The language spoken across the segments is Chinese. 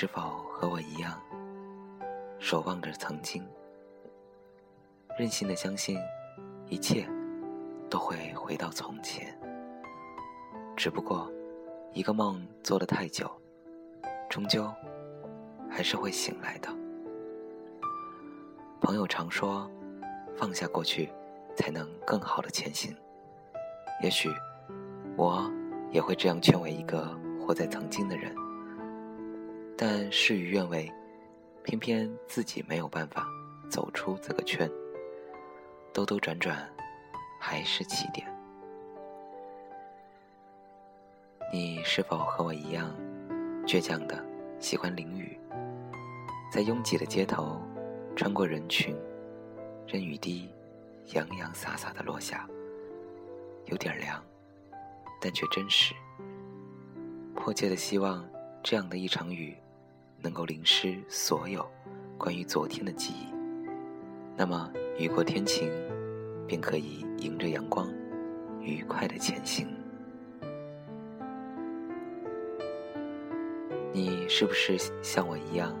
是否和我一样，守望着曾经，任性的相信一切都会回到从前？只不过，一个梦做得太久，终究还是会醒来的。朋友常说，放下过去，才能更好的前行。也许，我也会这样劝慰一个活在曾经的人。但事与愿违，偏偏自己没有办法走出这个圈。兜兜转转，还是起点。你是否和我一样，倔强的喜欢淋雨？在拥挤的街头，穿过人群，任雨滴洋洋洒洒的落下，有点凉，但却真实。迫切的希望这样的一场雨。能够淋湿所有关于昨天的记忆，那么雨过天晴，便可以迎着阳光，愉快的前行。你是不是像我一样，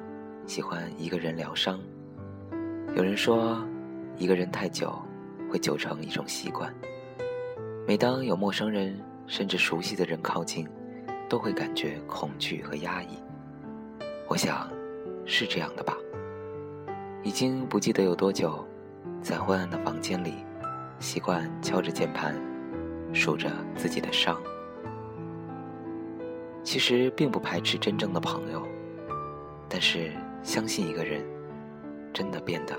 喜欢一个人疗伤？有人说，一个人太久，会久成一种习惯。每当有陌生人甚至熟悉的人靠近，都会感觉恐惧和压抑。我想，是这样的吧。已经不记得有多久，在昏暗的房间里，习惯敲着键盘，数着自己的伤。其实并不排斥真正的朋友，但是相信一个人，真的变得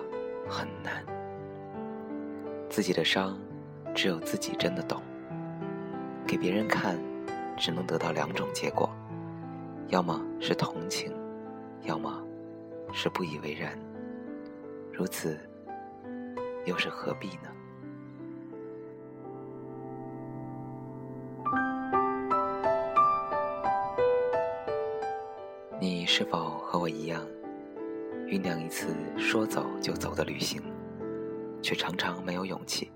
很难。自己的伤，只有自己真的懂。给别人看，只能得到两种结果：要么是同情。要么是不以为然，如此又是何必呢？你是否和我一样，酝酿一次说走就走的旅行，却常常没有勇气？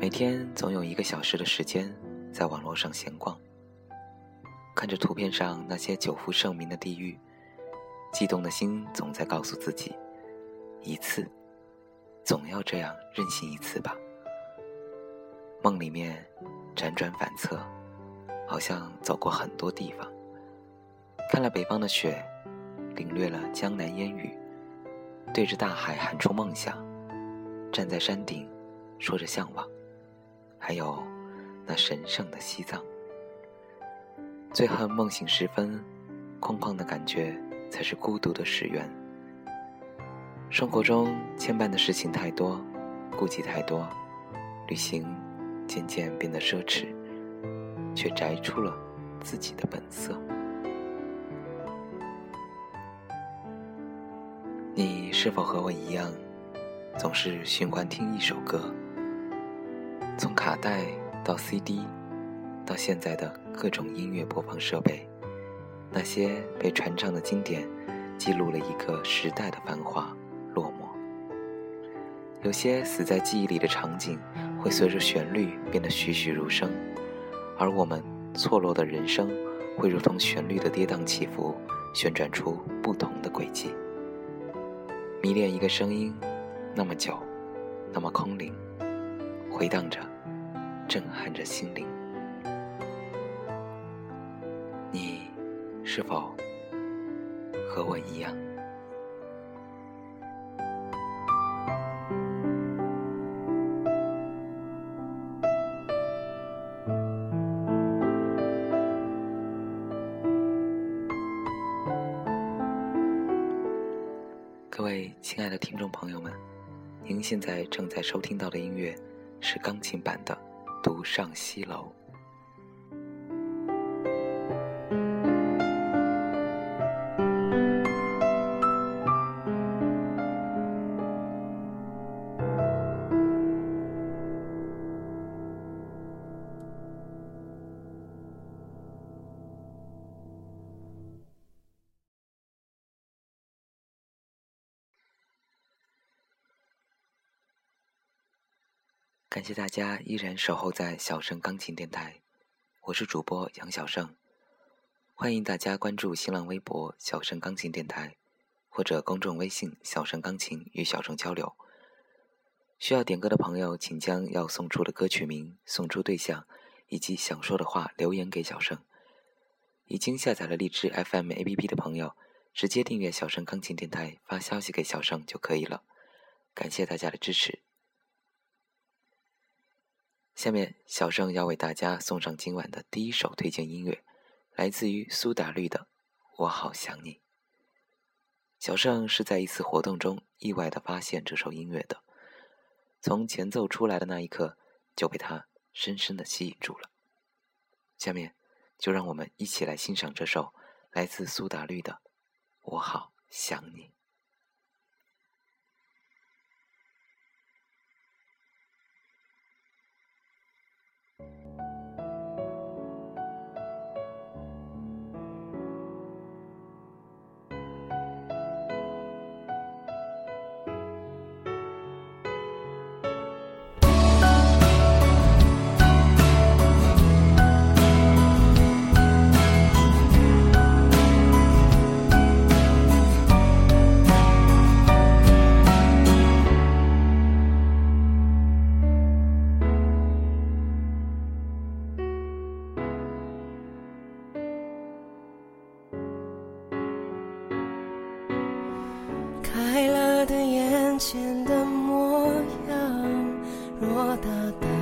每天总有一个小时的时间在网络上闲逛，看着图片上那些久负盛名的地狱。激动的心总在告诉自己：一次，总要这样任性一次吧。梦里面辗转反侧，好像走过很多地方，看了北方的雪，领略了江南烟雨，对着大海喊出梦想，站在山顶说着向往，还有那神圣的西藏。最恨梦醒时分，空旷的感觉。才是孤独的始源。生活中牵绊的事情太多，顾忌太多，旅行渐渐变得奢侈，却摘出了自己的本色。你是否和我一样，总是循环听一首歌？从卡带到 CD，到现在的各种音乐播放设备。那些被传唱的经典，记录了一个时代的繁华落寞。有些死在记忆里的场景，会随着旋律变得栩栩如生，而我们错落的人生，会如同旋律的跌宕起伏，旋转出不同的轨迹。迷恋一个声音，那么久，那么空灵，回荡着，震撼着心灵。是否和我一样？各位亲爱的听众朋友们，您现在正在收听到的音乐是钢琴版的《独上西楼》。感谢大家依然守候在小盛钢琴电台，我是主播杨小盛，欢迎大家关注新浪微博小盛钢琴电台，或者公众微信小盛钢琴与小盛交流。需要点歌的朋友，请将要送出的歌曲名、送出对象以及想说的话留言给小盛。已经下载了荔枝 FM APP 的朋友，直接订阅小盛钢琴电台，发消息给小盛就可以了。感谢大家的支持。下面，小盛要为大家送上今晚的第一首推荐音乐，来自于苏打绿的《我好想你》。小盛是在一次活动中意外的发现这首音乐的，从前奏出来的那一刻就被它深深的吸引住了。下面，就让我们一起来欣赏这首来自苏打绿的《我好想你》。哒哒。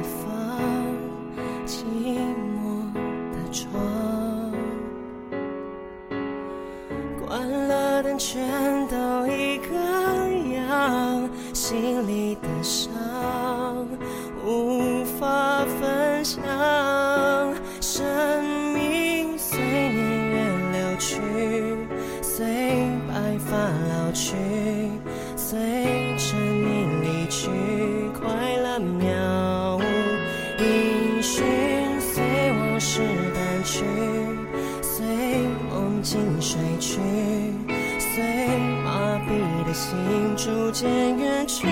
你的心逐渐远去，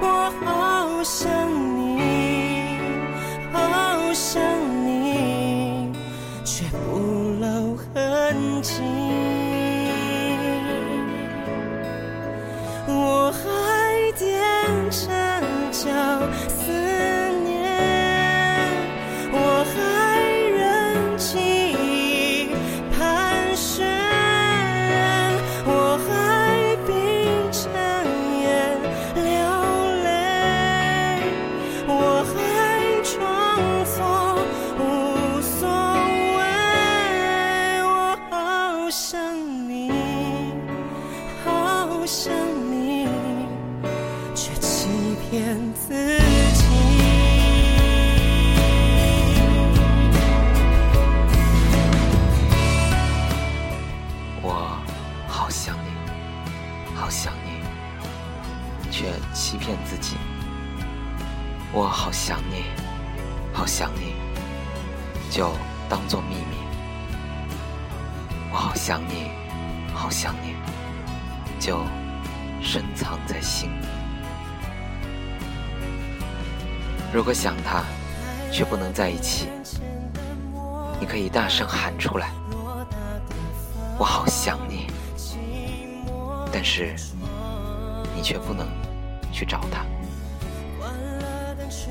我好想你，好想你，却不露痕迹。我如果想他，却不能在一起，你可以大声喊出来：“我好想你。”但是，你却不能去找他。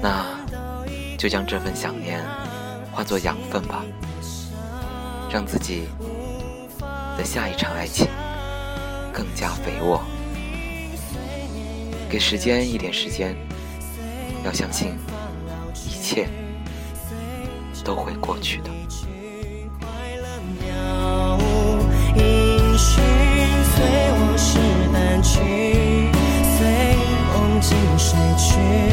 那就将这份想念化作养分吧，让自己的下一场爱情更加肥沃。给时间一点时间，要相信切都会过去的。随淡去，随梦境睡去。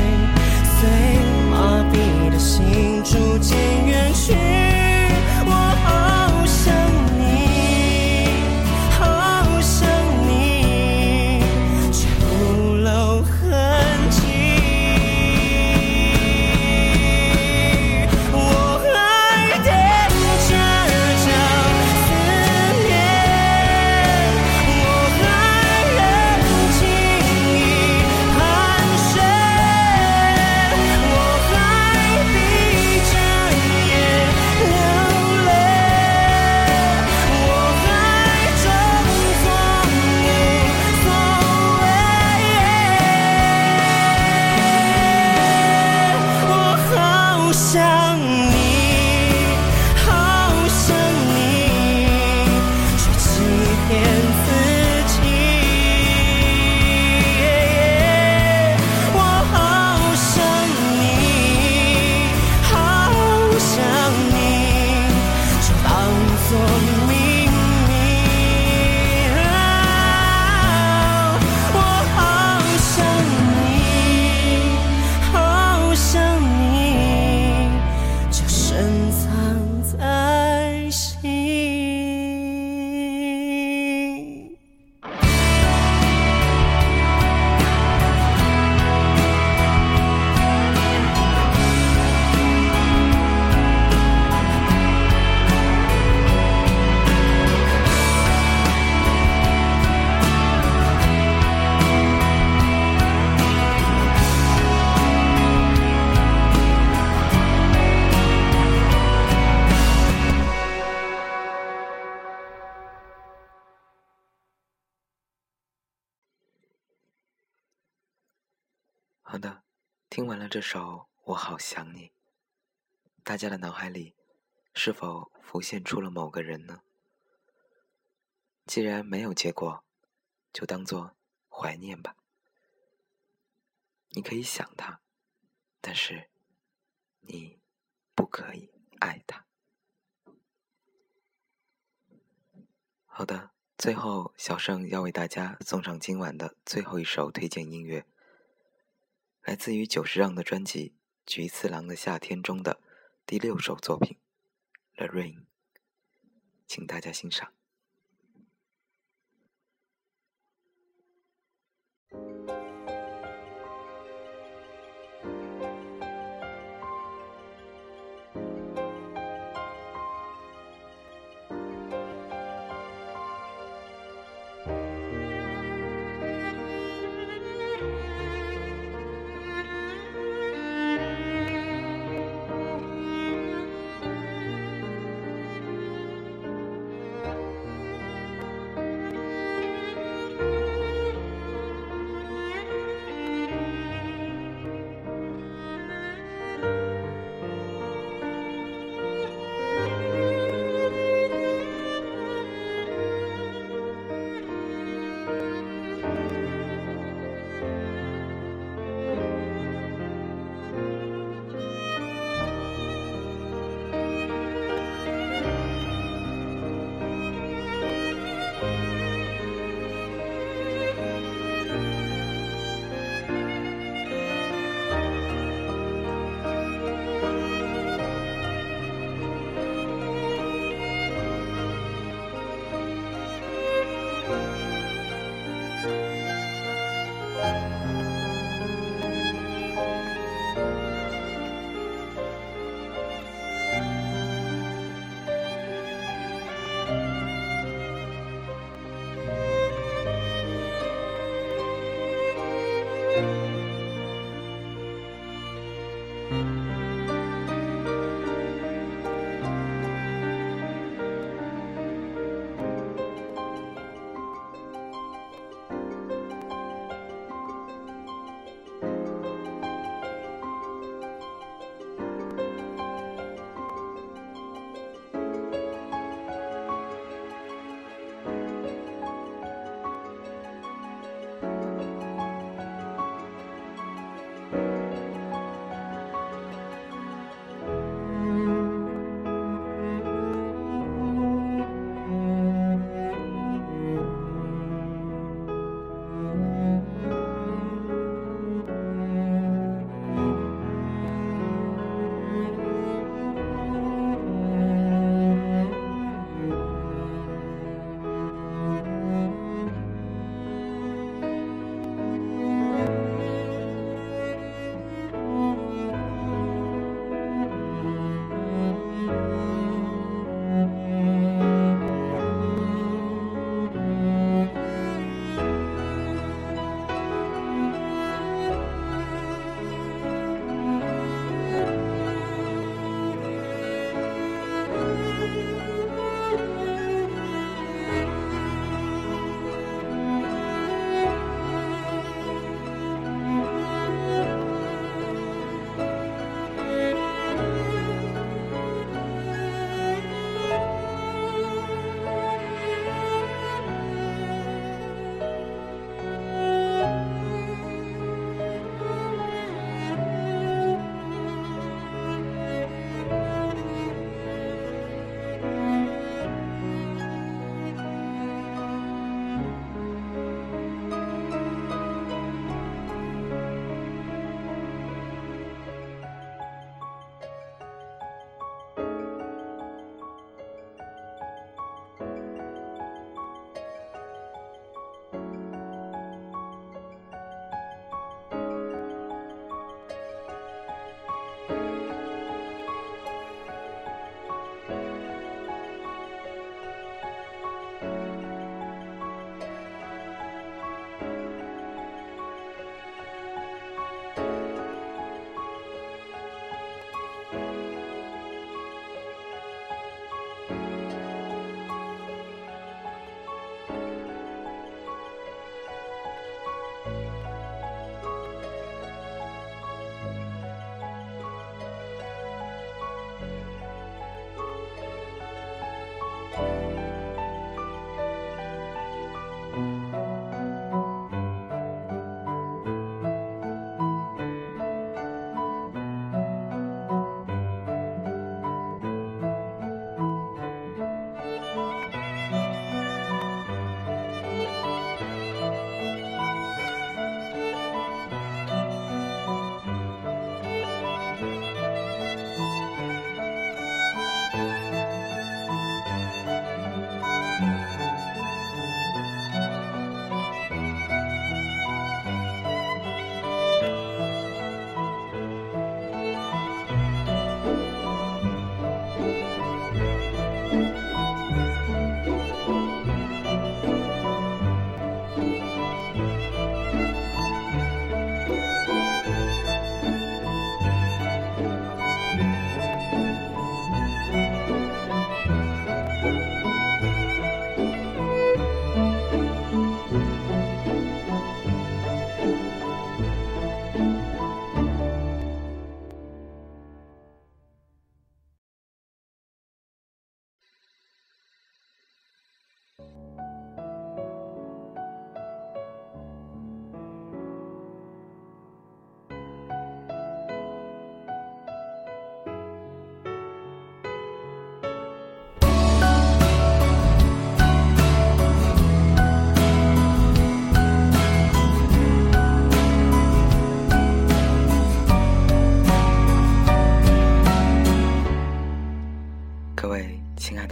好的，听完了这首《我好想你》，大家的脑海里是否浮现出了某个人呢？既然没有结果，就当做怀念吧。你可以想他，但是你不可以爱他。好的，最后小盛要为大家送上今晚的最后一首推荐音乐。来自于久石让的专辑《菊次郎的夏天》中的第六首作品《The Rain》，请大家欣赏。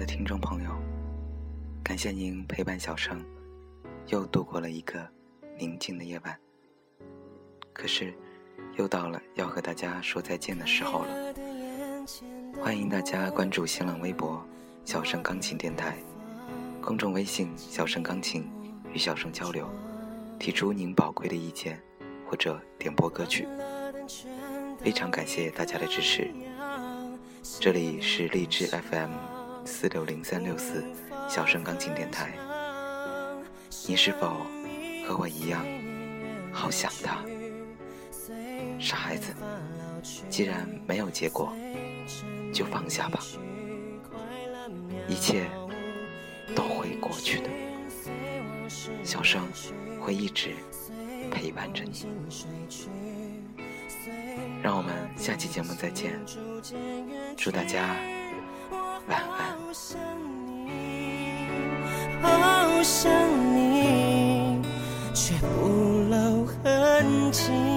听众朋友，感谢您陪伴小生，又度过了一个宁静的夜晚。可是，又到了要和大家说再见的时候了。欢迎大家关注新浪微博“小生钢琴电台”，公众微信“小生钢琴”，与小生交流，提出您宝贵的意见或者点播歌曲。非常感谢大家的支持。这里是荔枝 FM 四六零三六四小声钢琴电台。你是否和我一样好想他？傻孩子，既然没有结果，就放下吧，一切都会过去的。小声会一直陪伴着你。让我们下期节目再见，祝大家好想你。好想你，却不露痕迹。